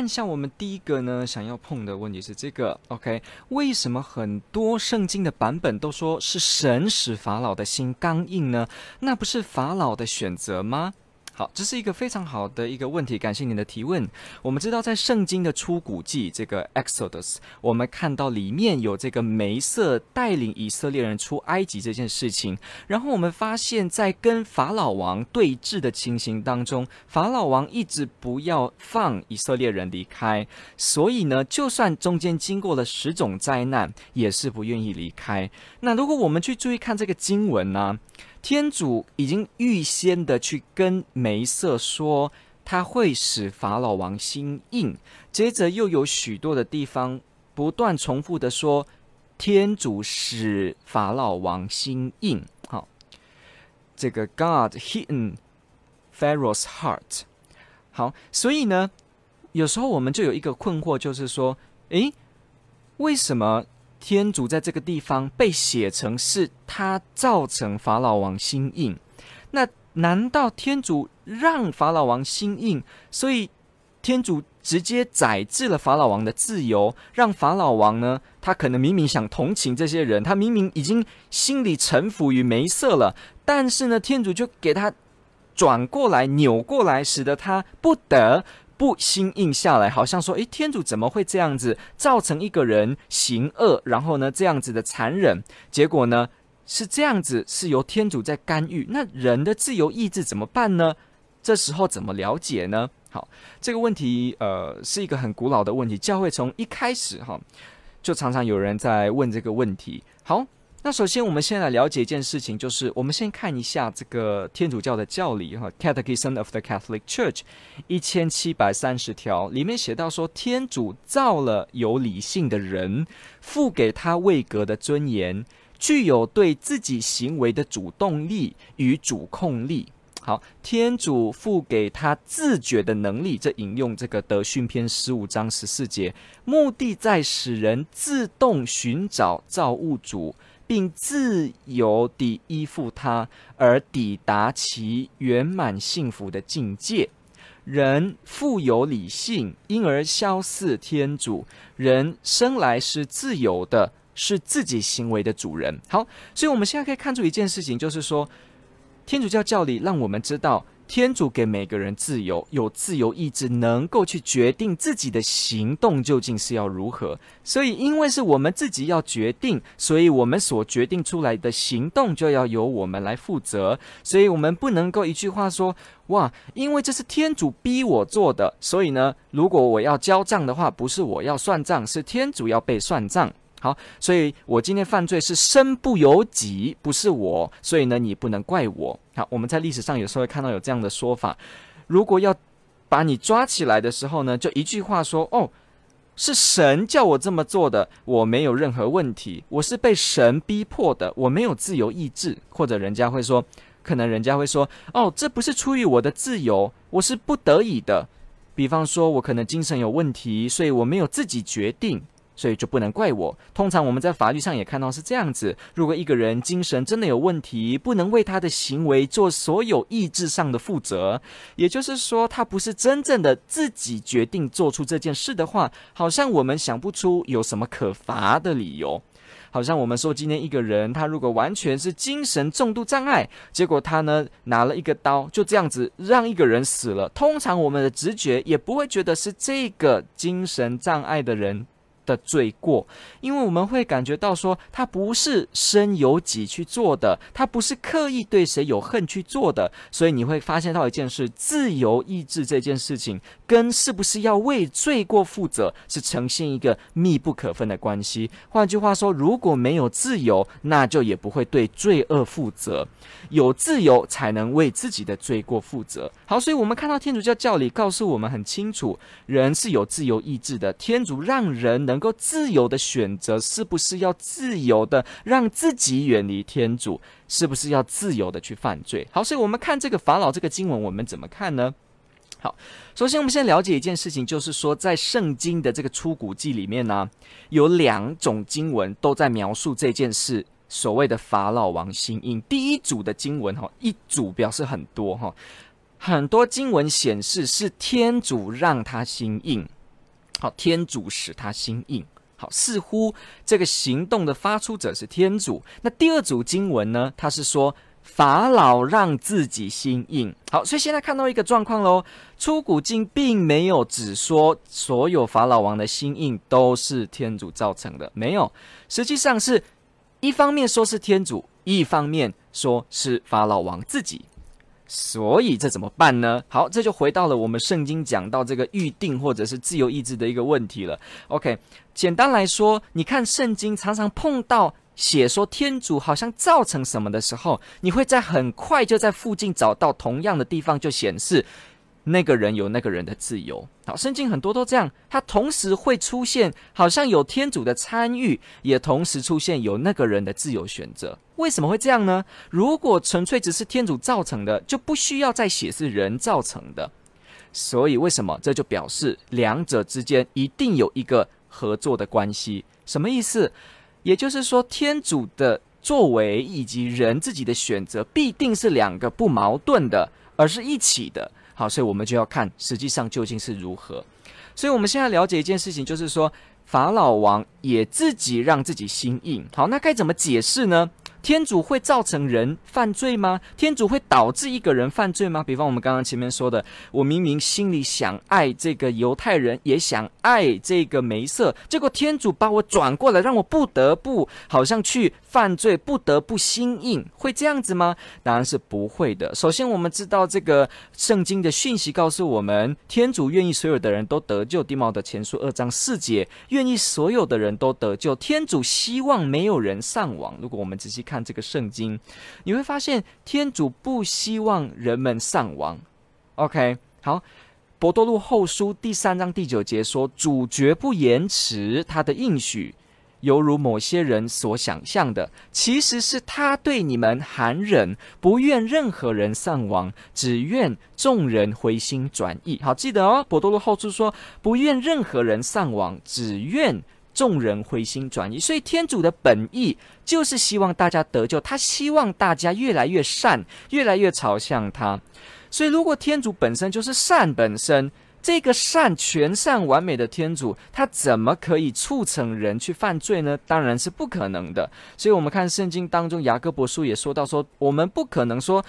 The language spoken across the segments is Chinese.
看一下我们第一个呢，想要碰的问题是这个，OK？为什么很多圣经的版本都说是神使法老的心刚硬呢？那不是法老的选择吗？好，这是一个非常好的一个问题，感谢您的提问。我们知道，在圣经的出谷记这个 Exodus，我们看到里面有这个梅瑟带领以色列人出埃及这件事情。然后我们发现，在跟法老王对峙的情形当中，法老王一直不要放以色列人离开，所以呢，就算中间经过了十种灾难，也是不愿意离开。那如果我们去注意看这个经文呢？天主已经预先的去跟梅瑟说，他会使法老王心硬。接着又有许多的地方不断重复的说，天主使法老王心硬。好，这个 God hidden Pharaoh's heart。好，所以呢，有时候我们就有一个困惑，就是说，诶，为什么？天主在这个地方被写成是他造成法老王心硬，那难道天主让法老王心硬，所以天主直接宰制了法老王的自由，让法老王呢？他可能明明想同情这些人，他明明已经心里臣服于梅瑟了，但是呢，天主就给他转过来、扭过来，使得他不得。不心硬下来，好像说：“诶，天主怎么会这样子造成一个人行恶，然后呢，这样子的残忍？结果呢，是这样子，是由天主在干预。那人的自由意志怎么办呢？这时候怎么了解呢？好，这个问题呃是一个很古老的问题，教会从一开始哈就常常有人在问这个问题。好。”那首先，我们先来了解一件事情，就是我们先看一下这个天主教的教理哈，《Catechism of the Catholic Church》一千七百三十条里面写到说，天主造了有理性的人，赋给他位格的尊严，具有对自己行为的主动力与主控力。好，天主赋给他自觉的能力，这引用这个德训篇十五章十四节，目的在使人自动寻找造物主。并自由地依附他，而抵达其圆满幸福的境界。人富有理性，因而肖似天主。人生来是自由的，是自己行为的主人。好，所以我们现在可以看出一件事情，就是说，天主教教理让我们知道。天主给每个人自由，有自由意志，能够去决定自己的行动究竟是要如何。所以，因为是我们自己要决定，所以我们所决定出来的行动就要由我们来负责。所以我们不能够一句话说：“哇，因为这是天主逼我做的，所以呢，如果我要交账的话，不是我要算账，是天主要被算账。”好，所以我今天犯罪是身不由己，不是我，所以呢，你不能怪我。好，我们在历史上有时候会看到有这样的说法，如果要把你抓起来的时候呢，就一句话说：“哦，是神叫我这么做的，我没有任何问题，我是被神逼迫的，我没有自由意志。”或者人家会说，可能人家会说：“哦，这不是出于我的自由，我是不得已的。”比方说，我可能精神有问题，所以我没有自己决定。所以就不能怪我。通常我们在法律上也看到是这样子：如果一个人精神真的有问题，不能为他的行为做所有意志上的负责，也就是说，他不是真正的自己决定做出这件事的话，好像我们想不出有什么可罚的理由。好像我们说，今天一个人他如果完全是精神重度障碍，结果他呢拿了一个刀，就这样子让一个人死了，通常我们的直觉也不会觉得是这个精神障碍的人的罪过，因为我们会感觉到说，他不是身有己去做的，他不是刻意对谁有恨去做的，所以你会发现到一件事：自由意志这件事情，跟是不是要为罪过负责，是呈现一个密不可分的关系。换句话说，如果没有自由，那就也不会对罪恶负责；有自由，才能为自己的罪过负责。好，所以我们看到天主教教理告诉我们很清楚，人是有自由意志的，天主让人能。能够自由的选择，是不是要自由的让自己远离天主？是不是要自由的去犯罪？好，所以我们看这个法老这个经文，我们怎么看呢？好，首先我们先了解一件事情，就是说在圣经的这个出谷记里面呢、有两种经文都在描述这件事，所谓的法老王心硬。第一组的经文哈，一组表示很多哈，很多经文显示是天主让他心硬，好，天主使他心硬，好，似乎这个行动的发出者是天主。那第二组经文呢，他是说。法老让自己心硬，好，所以现在看到一个状况喽。出谷经并没有只说所有法老王的心硬都是天主造成的，没有，实际上是一方面说是天主，一方面说是法老王自己。所以这怎么办呢？好，这就回到了我们圣经讲到这个预定或者是自由意志的一个问题了。OK，简单来说，你看圣经常常碰到。写说天主好像造成什么的时候，你会在很快就在附近找到同样的地方，就显示那个人有那个人的自由。好，圣经很多都这样，它同时会出现好像有天主的参与，也同时出现有那个人的自由选择。为什么会这样呢？如果纯粹只是天主造成的，就不需要再写是人造成的。所以为什么？这就表示两者之间一定有一个合作的关系。什么意思？也就是说，天主的作为以及人自己的选择，必定是两个不矛盾的，而是一起的。好，所以我们就要看实际上究竟是如何。所以我们现在了解一件事情，就是说法老王也自己让自己心硬。好，那该怎么解释呢？天主会造成人犯罪吗？天主会导致一个人犯罪吗？比方我们刚刚前面说的，我明明心里想爱这个犹太人，也想爱这个梅瑟，结果天主把我转过来，让我不得不好像去犯罪，不得不心硬，会这样子吗？当然是不会的。首先，我们知道这个圣经的讯息告诉我们，天主愿意所有的人都得救。地貌》的前书二章四节，愿意所有的人都得救。天主希望没有人丧亡。如果我们仔细看。这个圣经，你会发现天主不希望人们丧亡。OK，好，伯多禄后书第三章第九节说：“主绝不延迟他的应许，犹如某些人所想象的，其实是他对你们含忍，不愿任何人丧亡，只愿众人回心转意。”好，记得哦，伯多禄后书说：“不愿任何人丧亡，只愿。”众人回心转意，所以天主的本意就是希望大家得救，他希望大家越来越善，越来越朝向他。所以，如果天主本身就是善本身，这个善全善完美的天主，他怎么可以促成人去犯罪呢？当然是不可能的。所以，我们看圣经当中，雅各伯书也说到说，我们不可能说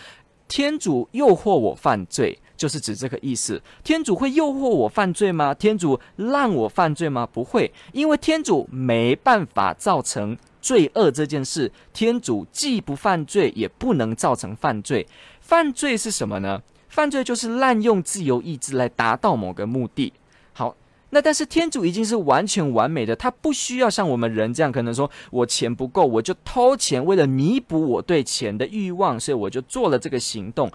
天主诱惑我犯罪。就是指这个意思。天主会诱惑我犯罪吗？天主让我犯罪吗？不会，因为天主没办法造成罪恶这件事。天主既不犯罪，也不能造成犯罪。犯罪是什么呢？犯罪就是滥用自由意志来达到某个目的。好，那但是天主已经是完全完美的，他不需要像我们人这样，可能说我钱不够，我就偷钱，为了弥补我对钱的欲望，所以我就做了这个行动。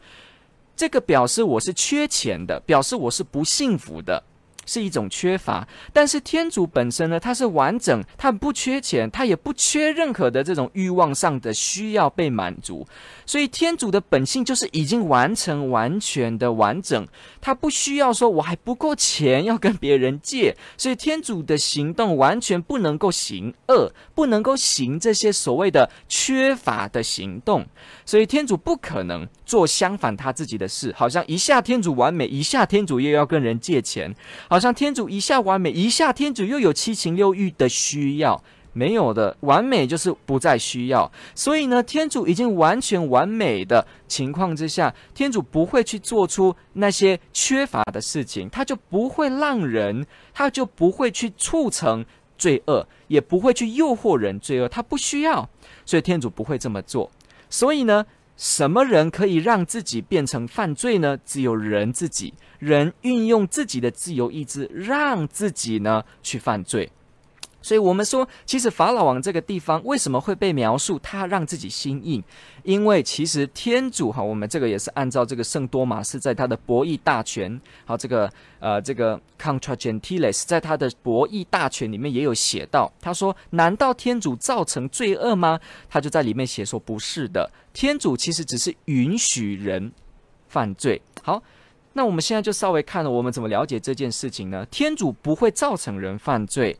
这个表示我是缺钱的，表示我是不幸福的。是一种缺乏，但是天主本身呢，他是完整，他不缺钱，他也不缺任何的这种欲望上的需要被满足，所以天主的本性就是已经完成、完全的完整，他不需要说我还不够钱要跟别人借，所以天主的行动完全不能够行恶，不能够行这些所谓的缺乏的行动，所以天主不可能做相反他自己的事，好像一下天主完美，一下天主又要跟人借钱。好好像天主一下完美，一下天主又有七情六欲的需要，没有的完美就是不再需要。所以呢，天主已经完全完美的情况之下，天主不会去做出那些缺乏的事情，他就不会让人，他就不会去促成罪恶，也不会去诱惑人罪恶，他不需要，所以天主不会这么做。所以呢，什么人可以让自己变成犯罪呢？只有人自己。人运用自己的自由意志，让自己呢去犯罪，所以我们说，其实法老王这个地方为什么会被描述他让自己心硬？因为其实天主哈，我们这个也是按照这个圣多玛是在他的博弈大全，好，这个呃这个 Contra Gentiles 在他的博弈大全里面也有写到，他说：难道天主造成罪恶吗？他就在里面写说不是的，天主其实只是允许人犯罪。好，那我们现在就稍微看了我们怎么了解这件事情呢？天主不会造成人犯罪。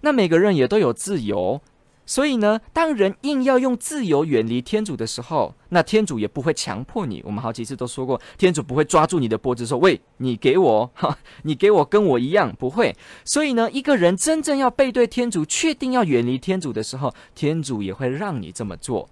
那每个人也都有自由，所以呢，当人硬要用自由远离天主的时候，那天主也不会强迫你。我们好几次都说过，天主不会抓住你的脖子说：“喂，你给我，哈，你给我跟我一样。”不会。所以呢，一个人真正要背对天主，确定要远离天主的时候，天主也会让你这么做，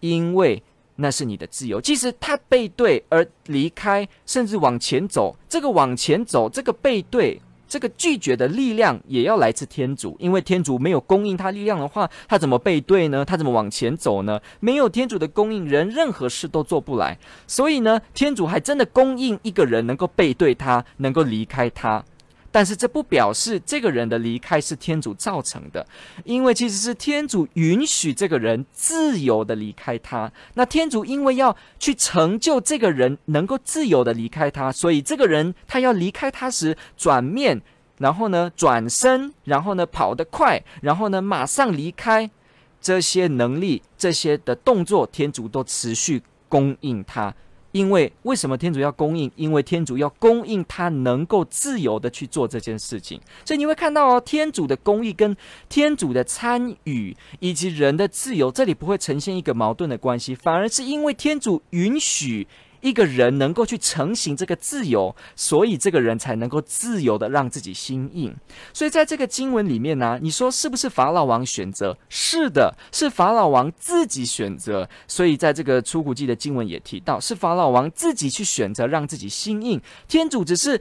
因为那是你的自由。即使他背对而离开，甚至往前走，这个往前走，这个背对。这个拒绝的力量也要来自天主，因为天主没有供应他力量的话，他怎么背对呢？他怎么往前走呢？没有天主的供应，人任何事都做不来。所以呢，天主还真的供应一个人能够背对他，能够离开他。但是这不表示这个人的离开是天主造成的，因为其实是天主允许这个人自由的离开他。那天主因为要去成就这个人能够自由的离开他，所以这个人他要离开他时转面，然后呢转身，然后呢跑得快，然后呢马上离开，这些能力、这些的动作，天主都持续供应他。因为为什么天主要供应？因为天主要供应他能够自由的去做这件事情，所以你会看到哦，天主的公义跟天主的参与以及人的自由，这里不会呈现一个矛盾的关系，反而是因为天主允许。一个人能够去成型这个自由，所以这个人才能够自由的让自己心硬。所以在这个经文里面呢，你说是不是法老王选择？是的，是法老王自己选择。所以在这个出谷记的经文也提到，是法老王自己去选择让自己心硬。天主只是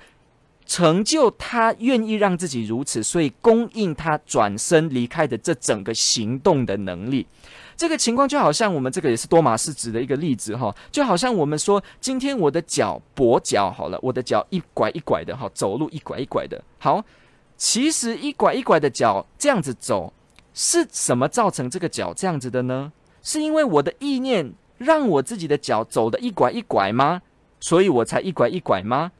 成就他愿意让自己如此，所以供应他转身离开的这整个行动的能力。这个情况就好像我们这个也是多玛斯指的一个例子哈，就好像我们说今天我的脚跛脚好了，我的脚一拐一拐的哈，走路一拐一拐的。好，其实一拐一拐的脚这样子走，是什么造成这个脚这样子的呢？是因为我的意念让我自己的脚走的一拐一拐吗？所以我才一拐一拐吗？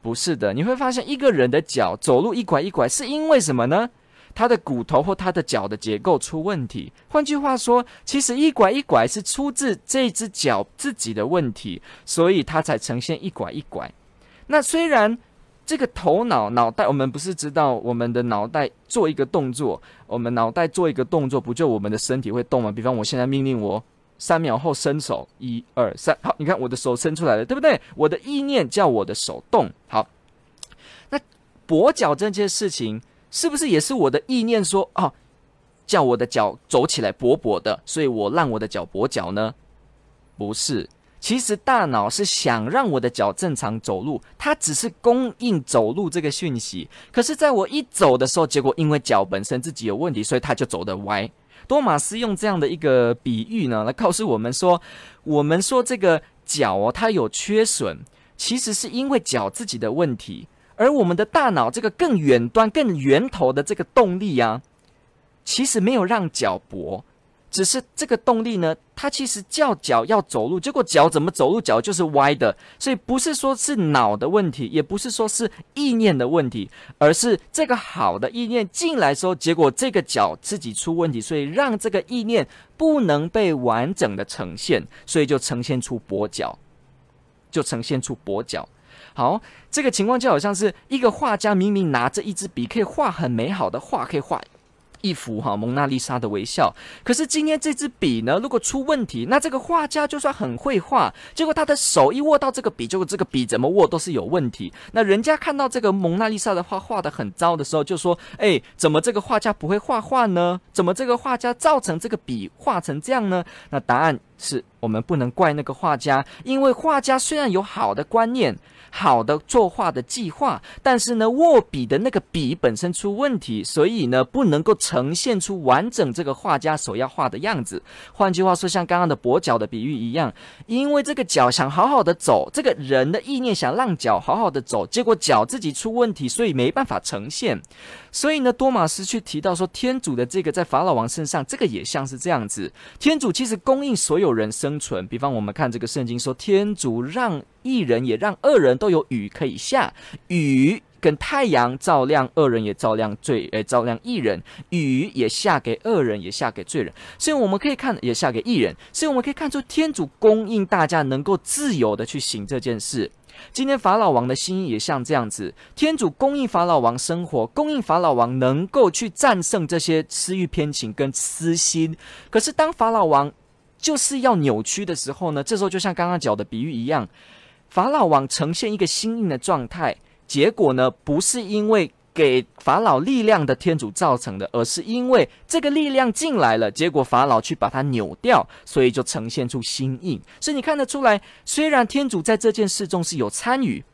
不是的，你会发现一个人的脚走路一拐一拐是因为什么呢？他的骨头或他的脚的结构出问题，换句话说，其实一拐一拐是出自这只脚自己的问题，所以他才呈现一拐一拐。那虽然这个头脑脑袋，我们不是知道我们的脑袋做一个动作，我们脑袋做一个动作，不就我们的身体会动吗？比方我现在命令我三秒后伸手，一二三，好，你看我的手伸出来了，对不对？我的意念叫我的手动，好。那跛脚这件事情。是不是也是我的意念说哦，叫我的脚走起来跛跛的，所以我让我的脚跛脚呢？不是，其实大脑是想让我的脚正常走路，它只是供应走路这个讯息。可是，在我一走的时候，结果因为脚本身自己有问题，所以它就走得歪。多玛斯用这样的一个比喻呢，来告诉我们说，我们说这个脚哦，它有缺损，其实是因为脚自己的问题。而我们的大脑这个更远端、更源头的这个动力啊，其实没有让脚跛，只是这个动力呢，它其实叫脚要走路，结果脚怎么走路，脚就是歪的。所以不是说是脑的问题，也不是说是意念的问题，而是这个好的意念进来之后，结果这个脚自己出问题，所以让这个意念不能被完整的呈现，所以就呈现出跛脚，就呈现出跛脚。好，这个情况就好像是一个画家明明拿着一支笔，可以画很美好的画，可以画一幅哈蒙娜丽莎的微笑。可是今天这支笔呢，如果出问题，那这个画家就算很会画，结果他的手一握到这个笔，结果这个笔怎么握都是有问题。那人家看到这个蒙娜丽莎的画画得很糟的时候，就说：“哎，怎么这个画家不会画画呢？怎么这个画家造成这个笔画成这样呢？”那答案是我们不能怪那个画家，因为画家虽然有好的观念。好的作画的计划，但是呢，握笔的那个笔本身出问题，所以呢，不能够呈现出完整这个画家所要画的样子。换句话说，像刚刚的跛脚的比喻一样，因为这个脚想好好的走，这个人的意念想让脚好好的走，结果脚自己出问题，所以没办法呈现。所以呢，多马斯去提到说，天主的这个在法老王身上，这个也像是这样子。天主其实供应所有人生存，比方我们看这个圣经说，天主让一人也让二人都有雨可以下，雨跟太阳照亮二人，也照亮罪，呃，照亮一人，雨也下给恶人，也下给罪人。所以我们可以看，也下给一人。所以我们可以看出，天主供应大家能够自由的去行这件事。今天法老王的心意也像这样子，天主供应法老王生活，供应法老王能够去战胜这些私欲偏情跟私心。可是当法老王就是要扭曲的时候呢，这时候就像刚刚讲的比喻一样，法老王呈现一个心硬的状态，结果呢，不是因为。给法老力量的天主造成的，而是因为这个力量进来了，结果法老去把它扭掉，所以就呈现出心硬。所以你看得出来，虽然天主在这件事中是有参与，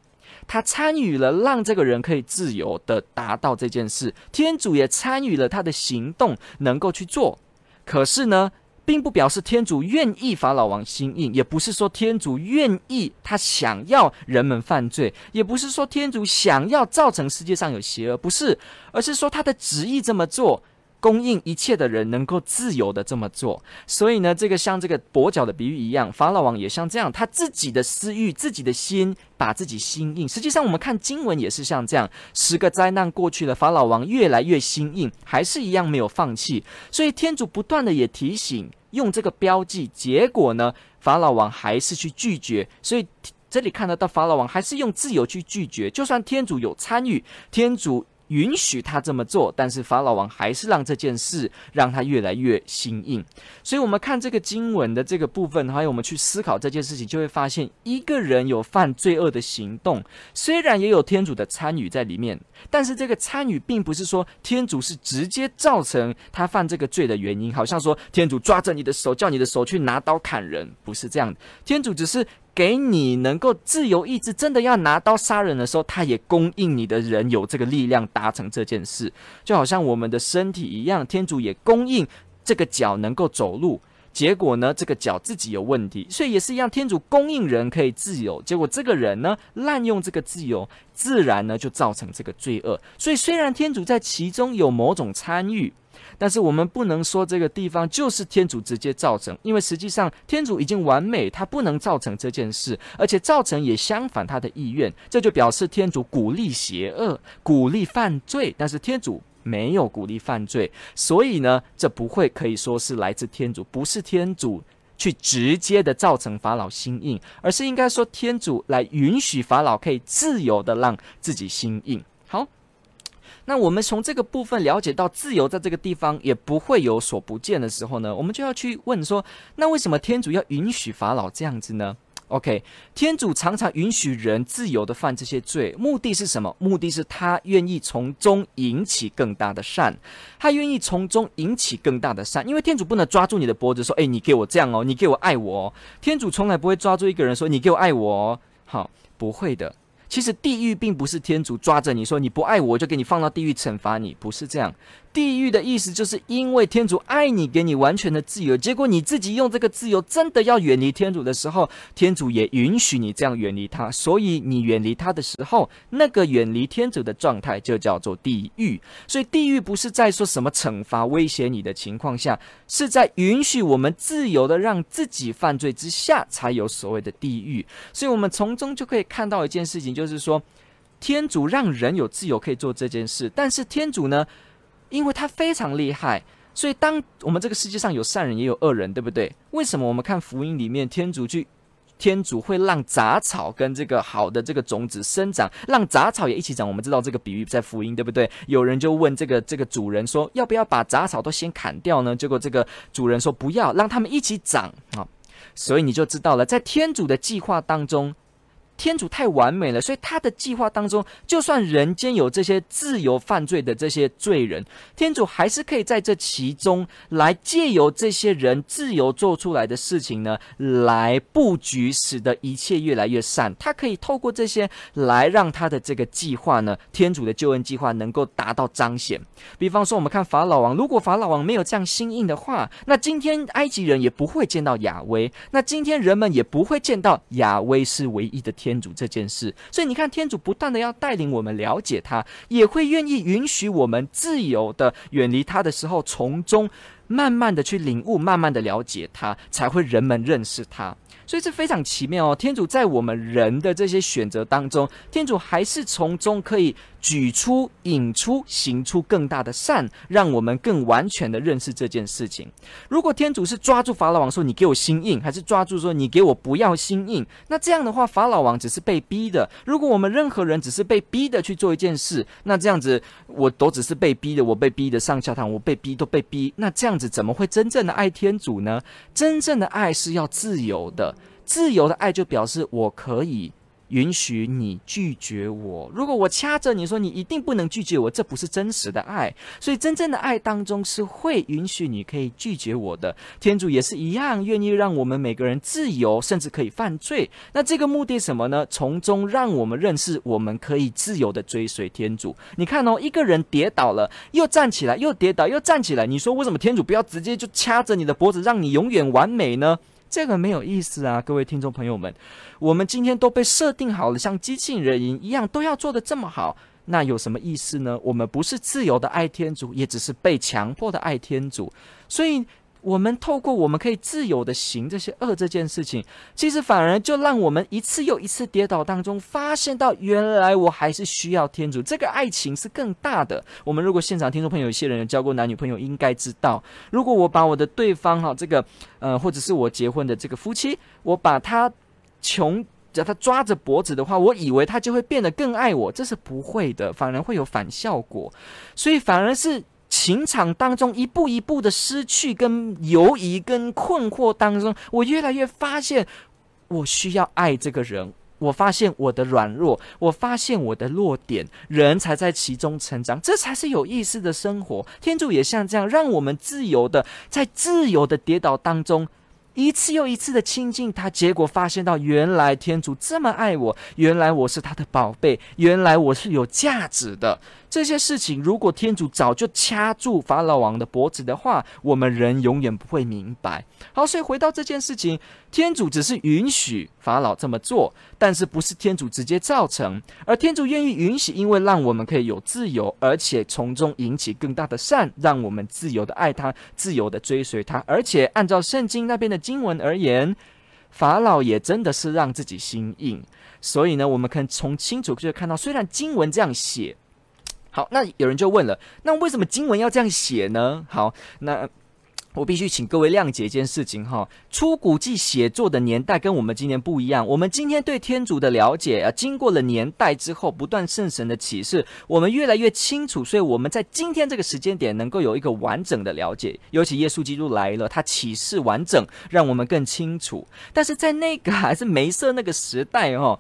他参与了让这个人可以自由的达到这件事，天主也参与了他的行动能够去做，可是呢，并不表示天主愿意法老王心硬，也不是说天主愿意他想要人们犯罪，也不是说天主想要造成世界上有邪恶，不是，而是说他的旨意这么做。供应一切的人能够自由的这么做，所以呢，这个像这个跛脚的比喻一样，法老王也像这样，他自己的私欲、自己的心，把自己心硬。实际上，我们看经文也是像这样，十个灾难过去了，法老王越来越心硬，还是一样没有放弃。所以天主不断的也提醒，用这个标记，结果呢，法老王还是去拒绝。所以这里看得到，法老王还是用自由去拒绝，就算天主有参与，天主。允许他这么做，但是法老王还是让这件事让他越来越心硬。所以，我们看这个经文的这个部分，还有我们去思考这件事情，就会发现，一个人有犯罪恶的行动，虽然也有天主的参与在里面，但是这个参与并不是说天主是直接造成他犯这个罪的原因。好像说天主抓着你的手，叫你的手去拿刀砍人，不是这样的。天主只是。给你能够自由意志，真的要拿刀杀人的时候，他也供应你的人有这个力量达成这件事，就好像我们的身体一样，天主也供应这个脚能够走路，结果呢，这个脚自己有问题，所以也是一样，天主供应人可以自由，结果这个人呢，滥用这个自由，自然呢就造成这个罪恶。所以虽然天主在其中有某种参与。但是我们不能说这个地方就是天主直接造成，因为实际上天主已经完美，他不能造成这件事，而且造成也相反他的意愿，这就表示天主鼓励邪恶，鼓励犯罪，但是天主没有鼓励犯罪，所以呢，这不会可以说是来自天主，不是天主去直接的造成法老心硬，而是应该说天主来允许法老可以自由的让自己心硬。好。那我们从这个部分了解到，自由在这个地方也不会有所不见的时候呢，我们就要去问说，那为什么天主要允许法老这样子呢？OK，天主常常允许人自由的犯这些罪，目的是什么？目的是他愿意从中引起更大的善，他愿意从中引起更大的善，因为天主不能抓住你的脖子说，诶，你给我这样哦，你给我爱我哦，天主从来不会抓住一个人说，你给我爱我哦，好，不会的。其实地狱并不是天主抓着你说，你不爱我就给你放到地狱惩罚你，不是这样。地狱的意思就是因为天主爱你，给你完全的自由，结果你自己用这个自由真的要远离天主的时候，天主也允许你这样远离他。所以你远离他的时候，那个远离天主的状态就叫做地狱。所以地狱不是在说什么惩罚威胁你的情况下，是在允许我们自由的让自己犯罪之下才有所谓的地狱。所以我们从中就可以看到一件事情，就是说天主让人有自由可以做这件事，但是天主呢，因为他非常厉害，所以当我们这个世界上有善人也有恶人，对不对？为什么我们看福音里面，天主去，天主会让杂草跟这个好的这个种子生长，让杂草也一起长？我们知道这个比喻在福音，对不对？有人就问这个这个主人说，要不要把杂草都先砍掉呢？结果这个主人说不要，让他们一起长啊。所以你就知道了，在天主的计划当中。天主太完美了，所以他的计划当中，就算人间有这些自由犯罪的这些罪人，天主还是可以在这其中来借由这些人自由做出来的事情呢，来布局，使得一切越来越善。他可以透过这些来让他的这个计划呢，天主的救恩计划能够达到彰显。比方说，我们看法老王，如果法老王没有这样心硬的话，那今天埃及人也不会见到亚威，那今天人们也不会见到亚威是唯一的天。天主这件事，所以你看，天主不断的要带领我们了解他，也会愿意允许我们自由的远离他的时候，从中慢慢的去领悟，慢慢的了解他，才会人们认识他。所以这非常奇妙哦，天主在我们人的这些选择当中，天主还是从中可以举出、引出、行出更大的善，让我们更完全的认识这件事情。如果天主是抓住法老王说，你给我心硬，还是抓住说，你给我不要心硬，那这样的话，法老王只是被逼的。如果我们任何人只是被逼的去做一件事，那这样子我都只是被逼的，我被逼的上教堂，我被逼都被逼，那这样子怎么会真正的爱天主呢？真正的爱是要自由的。自由的爱就表示我可以允许你拒绝我。如果我掐着你说你一定不能拒绝我，这不是真实的爱。所以真正的爱当中是会允许你可以拒绝我的。天主也是一样，愿意让我们每个人自由，甚至可以犯罪。那这个目的什么呢？从中让我们认识我们可以自由的追随天主。你看哦，一个人跌倒了，又站起来，又跌倒，又站起来。你说为什么天主不要直接就掐着你的脖子，让你永远完美呢？这个没有意思啊，各位听众朋友们，我们今天都被设定好了，像机器人一样，都要做的这么好，那有什么意思呢？我们不是自由的爱天主，也只是被强迫的爱天主，所以。我们透过我们可以自由的行这些恶这件事情，其实反而就让我们一次又一次跌倒当中，发现到原来我还是需要天主，这个爱情是更大的。我们如果现场听众朋友有些人有交过男女朋友，应该知道，如果我把我的对方哈这个呃或者是我结婚的这个夫妻，我把他穷叫他抓着脖子的话，我以为他就会变得更爱我，这是不会的，反而会有反效果，所以反而是。情场当中一步一步的失去跟犹疑跟困惑当中，我越来越发现我需要爱这个人。我发现我的软弱，我发现我的弱点，人才在其中成长，这才是有意思的生活。天主也像这样，让我们自由的在自由的跌倒当中，一次又一次的亲近他，结果发现到原来天主这么爱我，原来我是他的宝贝，原来我是有价值的。这些事情，如果天主早就掐住法老王的脖子的话，我们人永远不会明白。好，所以回到这件事情，天主只是允许法老这么做，但是不是天主直接造成，而天主愿意允许，因为让我们可以有自由，而且从中引起更大的善，让我们自由的爱他，自由的追随他。而且按照圣经那边的经文而言，法老也真的是让自己心硬。所以呢，我们可以从清楚就看到，虽然经文这样写。好，那有人就问了，那为什么经文要这样写呢？好，那我必须请各位谅解一件事情哈，出古记写作的年代跟我们今天不一样。我们今天对天主的了解啊，经过了年代之后，不断圣神的启示，我们越来越清楚，所以我们在今天这个时间点能够有一个完整的了解。尤其耶稣基督来了，他启示完整，让我们更清楚。但是在那个还是梅瑟那个时代哈。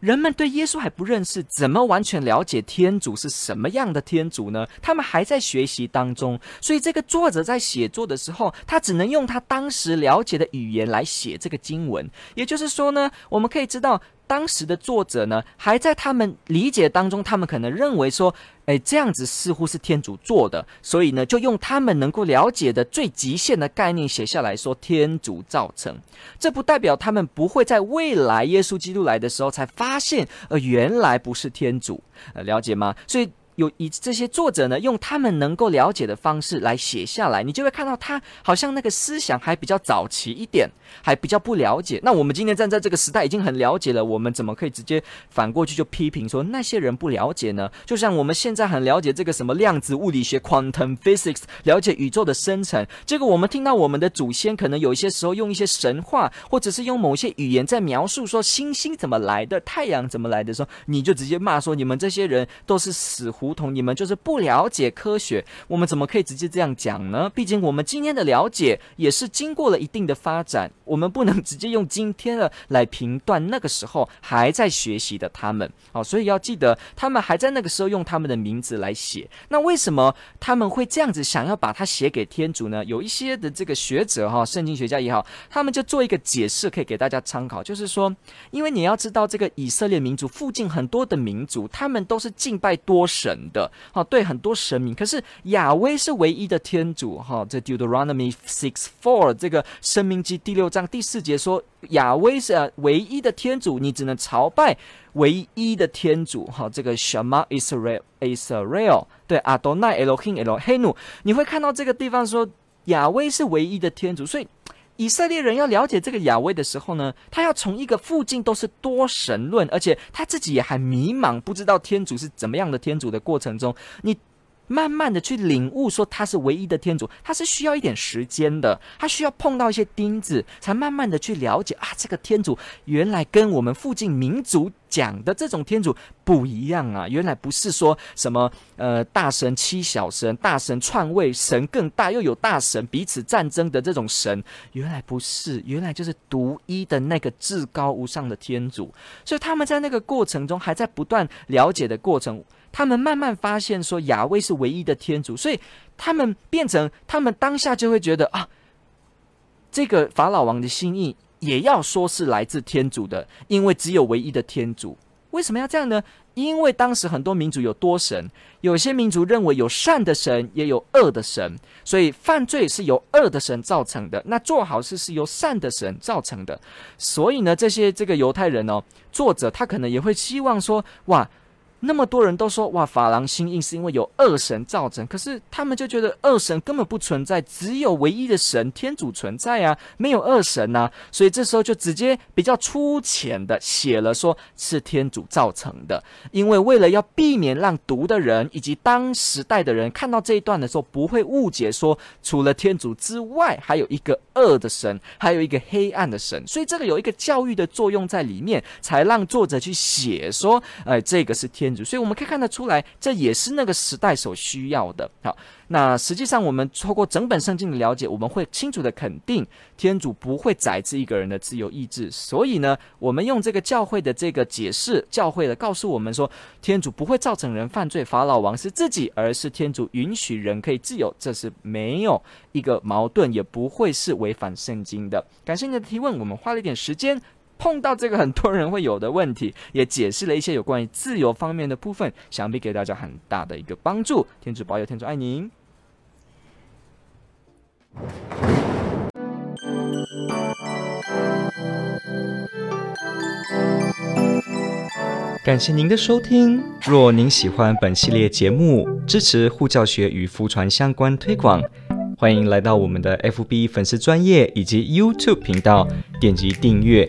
人们对耶稣还不认识，怎么完全了解天主是什么样的天主呢？他们还在学习当中，所以这个作者在写作的时候，他只能用他当时了解的语言来写这个经文。也就是说呢，我们可以知道。当时的作者呢，还在他们理解当中，他们可能认为说，诶，这样子似乎是天主做的，所以呢，就用他们能够了解的最极限的概念写下来说，天主造成。这不代表他们不会在未来耶稣基督来的时候才发现，呃，原来不是天主，呃，了解吗？所以。有以这些作者呢，用他们能够了解的方式来写下来，你就会看到他好像那个思想还比较早期一点，还比较不了解。那我们今天站在这个时代已经很了解了，我们怎么可以直接反过去就批评说那些人不了解呢？就像我们现在很了解这个什么量子物理学 （quantum physics），了解宇宙的生成。结果我们听到我们的祖先可能有一些时候用一些神话，或者是用某些语言在描述说星星怎么来的、太阳怎么来的时候，你就直接骂说你们这些人都是死胡。如同，你们就是不了解科学。我们怎么可以直接这样讲呢？毕竟我们今天的了解也是经过了一定的发展，我们不能 直接用今天的来评断那个时候还在学习的他们。好，所以要记得，他们还在那个时候用他们的名字来写。那为什么他们会这样子想要把它写给天主呢？有一些的这个学者哈，圣经学家也好，他们就做一个解释，可以给大家参考，就是说，因为你要知道这个以色列民族附近很多的民族，他们都是敬拜多神的，哈，对很多神明。可是亚威是唯一的天主，哈，这 Deuteronomy six four 这个申命记第六章第四节说，亚威是唯一的天主，你只能朝拜唯一的天主，哈，这个 Shema Israel Israel，对，Adonai Elohim Eloheinu，你会看到这个地方说亚威是唯一的天主，所以。以色列人要了解这个亚威的时候呢，他要从一个附近都是多神论，而且他自己也还迷茫，不知道天主是怎么样的天主的过程中，你。慢慢的去领悟，说他是唯一的天主，他是需要一点时间的，他需要碰到一些钉子，才慢慢的去了解啊，这个天主原来跟我们附近民族讲的这种天主不一样啊，原来不是说什么呃大神欺小神，大神篡位，神更大又有大神彼此战争的这种神，原来不是，原来就是独一的那个至高无上的天主，所以他们在那个过程中还在不断了解的过程。他们慢慢发现说亚威是唯一的天主，所以他们变成他们当下就会觉得啊，这个法老王的心意也要说是来自天主的，因为只有唯一的天主。为什么要这样呢？因为当时很多民族有多神，有些民族认为有善的神，也有恶的神，所以犯罪是由恶的神造成的，那做好事是由善的神造成的。所以呢，这些这个犹太人哦，作者他可能也会希望说，哇。那么多人都说哇，法郎心硬是因为有恶神造成，可是他们就觉得恶神根本不存在，只有唯一的神天主存在啊，没有恶神呐、所以这时候就直接比较粗浅的写了说是天主造成的，因为为了要避免让读的人以及当时代的人看到这一段的时候不会误解说除了天主之外还有一个恶的神，还有一个黑暗的神，所以这个有一个教育的作用在里面，才让作者去写说，哎，这个是天。天主，所以我们可以看得出来，这也是那个时代所需要的。好，那实际上我们透过整本圣经的了解，我们会清楚的肯定，天主不会宰制一个人的自由意志。所以呢，我们用这个教会的这个解释，教会的告诉我们说，天主不会造成人犯罪，法老王是自己，而是天主允许人可以自由，这是没有一个矛盾，也不会是违反圣经的。感谢你的提问，我们花了一点时间。碰到这个很多人会有的问题，也解释了一些有关于自由方面的部分，想必给大家很大的一个帮助。天主保佑，天主爱您。感谢您的收听。若您喜欢本系列节目，支持护教学与福传相关推广，欢迎来到我们的 FB 粉丝专业以及 YouTube 频道，点击订阅。